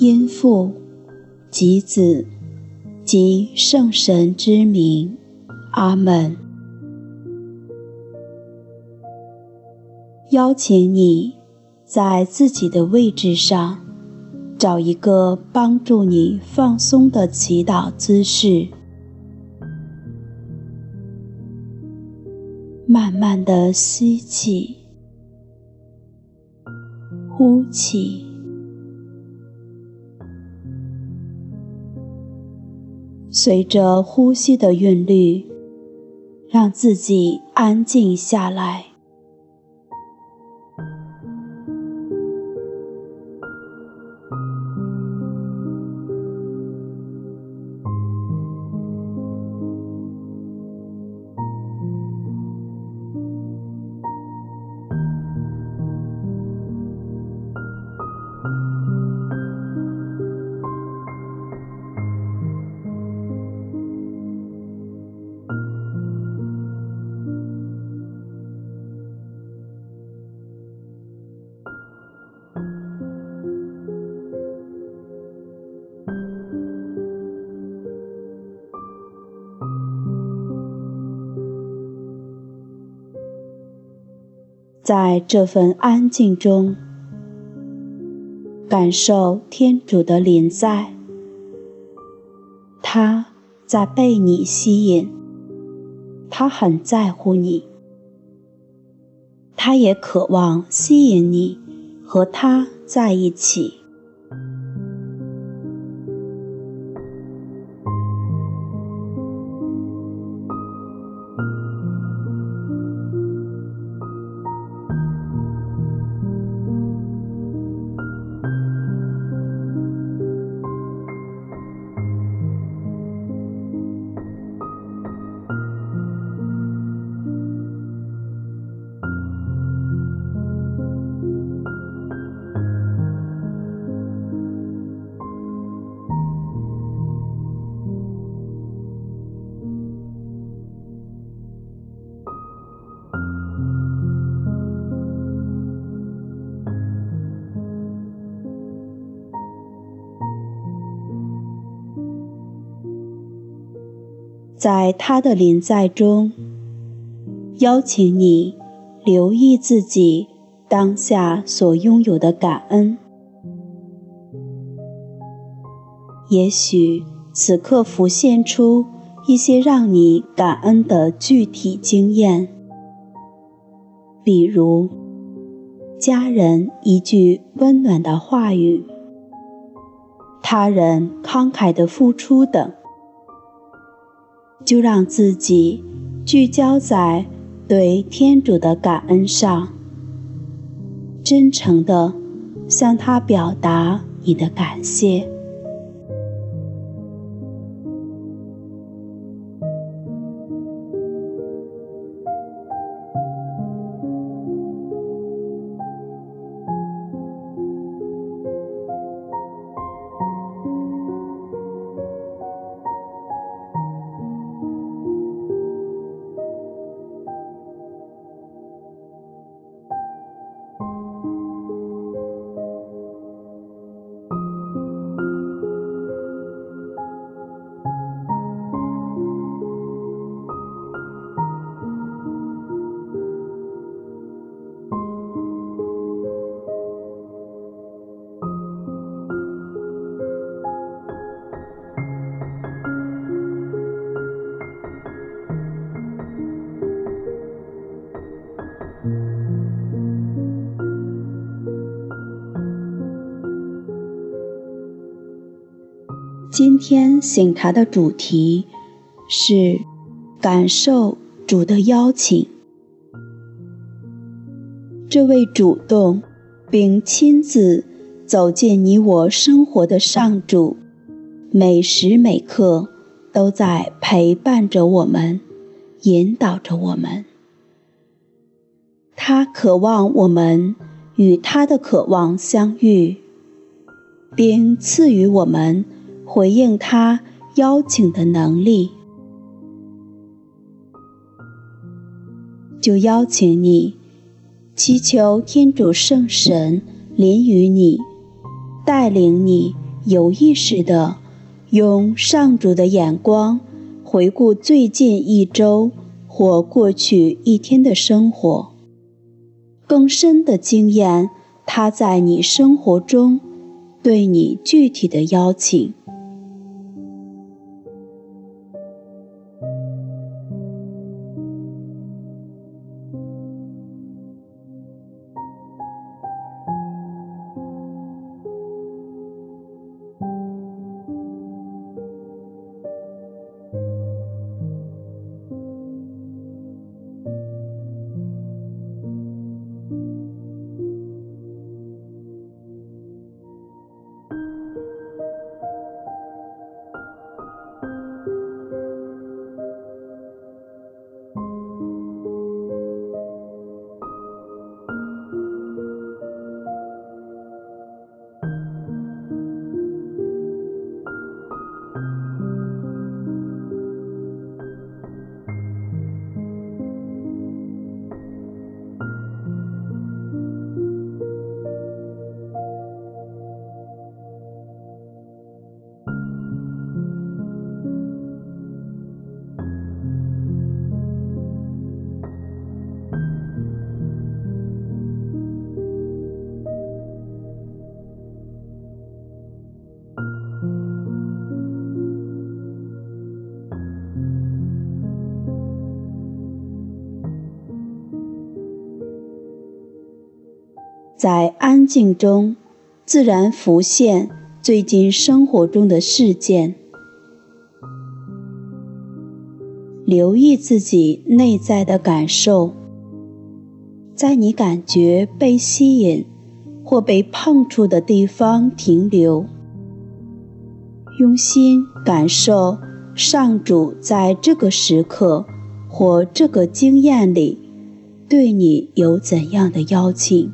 因父及子及圣神之名，阿门。邀请你在自己的位置上，找一个帮助你放松的祈祷姿势，慢慢的吸气，呼气，随着呼吸的韵律，让自己安静下来。在这份安静中，感受天主的临在，他在被你吸引，他很在乎你，他也渴望吸引你和他在一起。在他的临在中，邀请你留意自己当下所拥有的感恩。也许此刻浮现出一些让你感恩的具体经验，比如家人一句温暖的话语，他人慷慨的付出等。就让自己聚焦在对天主的感恩上，真诚地向他表达你的感谢。今天醒茶的主题是感受主的邀请。这位主动并亲自走进你我生活的上主，每时每刻都在陪伴着我们，引导着我们。他渴望我们与他的渴望相遇，并赐予我们。回应他邀请的能力，就邀请你祈求天主圣神临于你，带领你有意识的用上主的眼光回顾最近一周或过去一天的生活，更深的经验他在你生活中对你具体的邀请。在安静中，自然浮现最近生活中的事件。留意自己内在的感受，在你感觉被吸引或被碰触的地方停留，用心感受上主在这个时刻或这个经验里对你有怎样的邀请。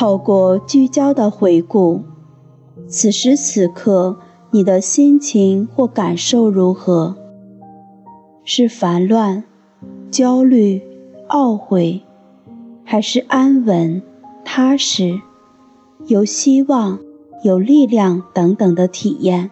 透过聚焦的回顾，此时此刻你的心情或感受如何？是烦乱、焦虑、懊悔，还是安稳、踏实、有希望、有力量等等的体验？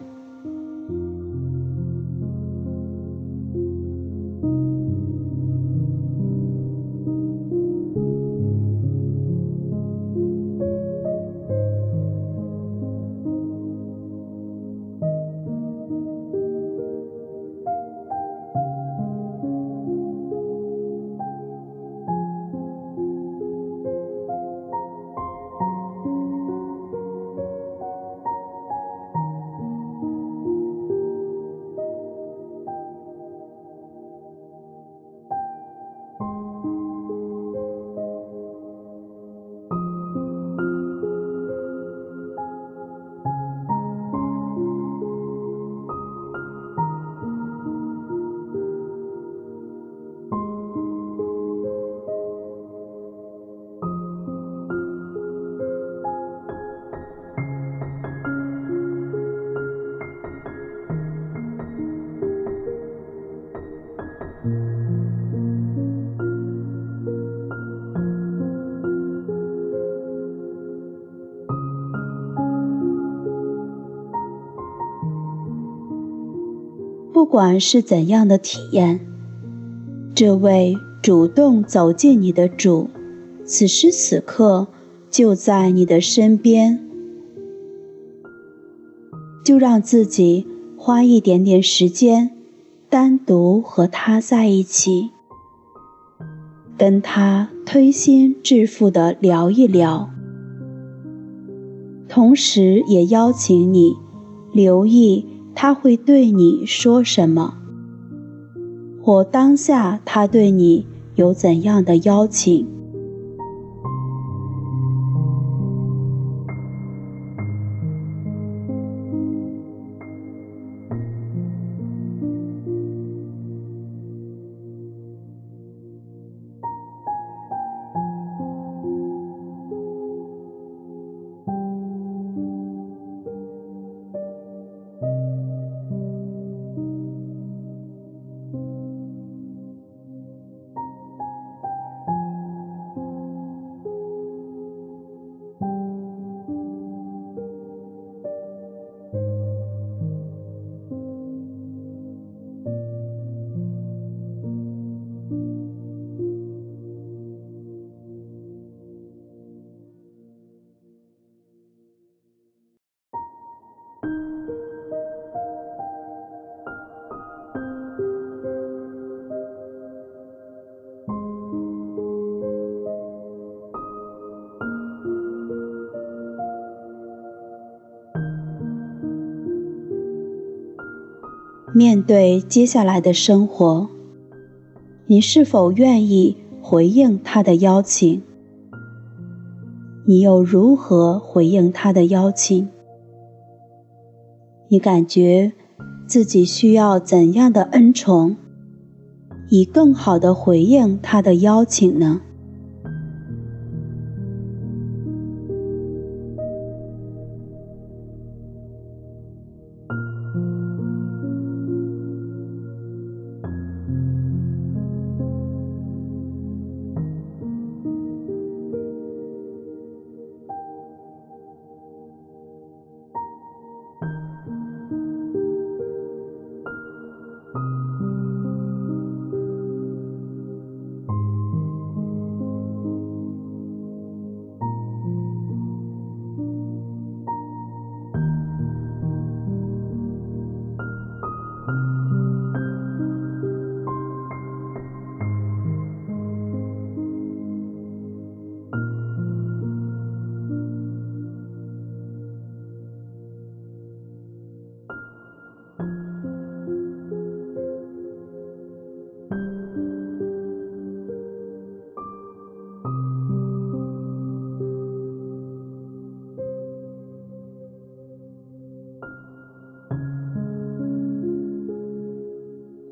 不管是怎样的体验，这位主动走进你的主，此时此刻就在你的身边。就让自己花一点点时间，单独和他在一起，跟他推心置腹的聊一聊，同时也邀请你留意他会对你说什么，或当下他对你有怎样的邀请。面对接下来的生活，你是否愿意回应他的邀请？你又如何回应他的邀请？你感觉自己需要怎样的恩宠，以更好的回应他的邀请呢？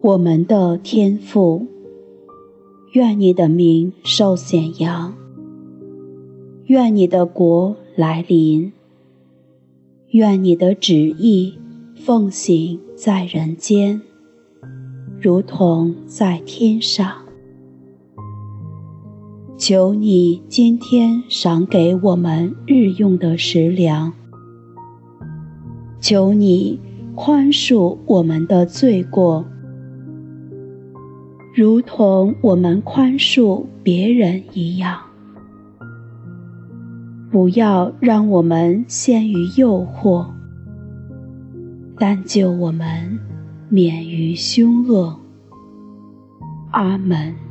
我们的天父，愿你的名受显扬，愿你的国来临，愿你的旨意奉行在人间，如同在天上。求你今天赏给我们日用的食粮，求你宽恕我们的罪过。如同我们宽恕别人一样，不要让我们陷于诱惑，但救我们免于凶恶。阿门。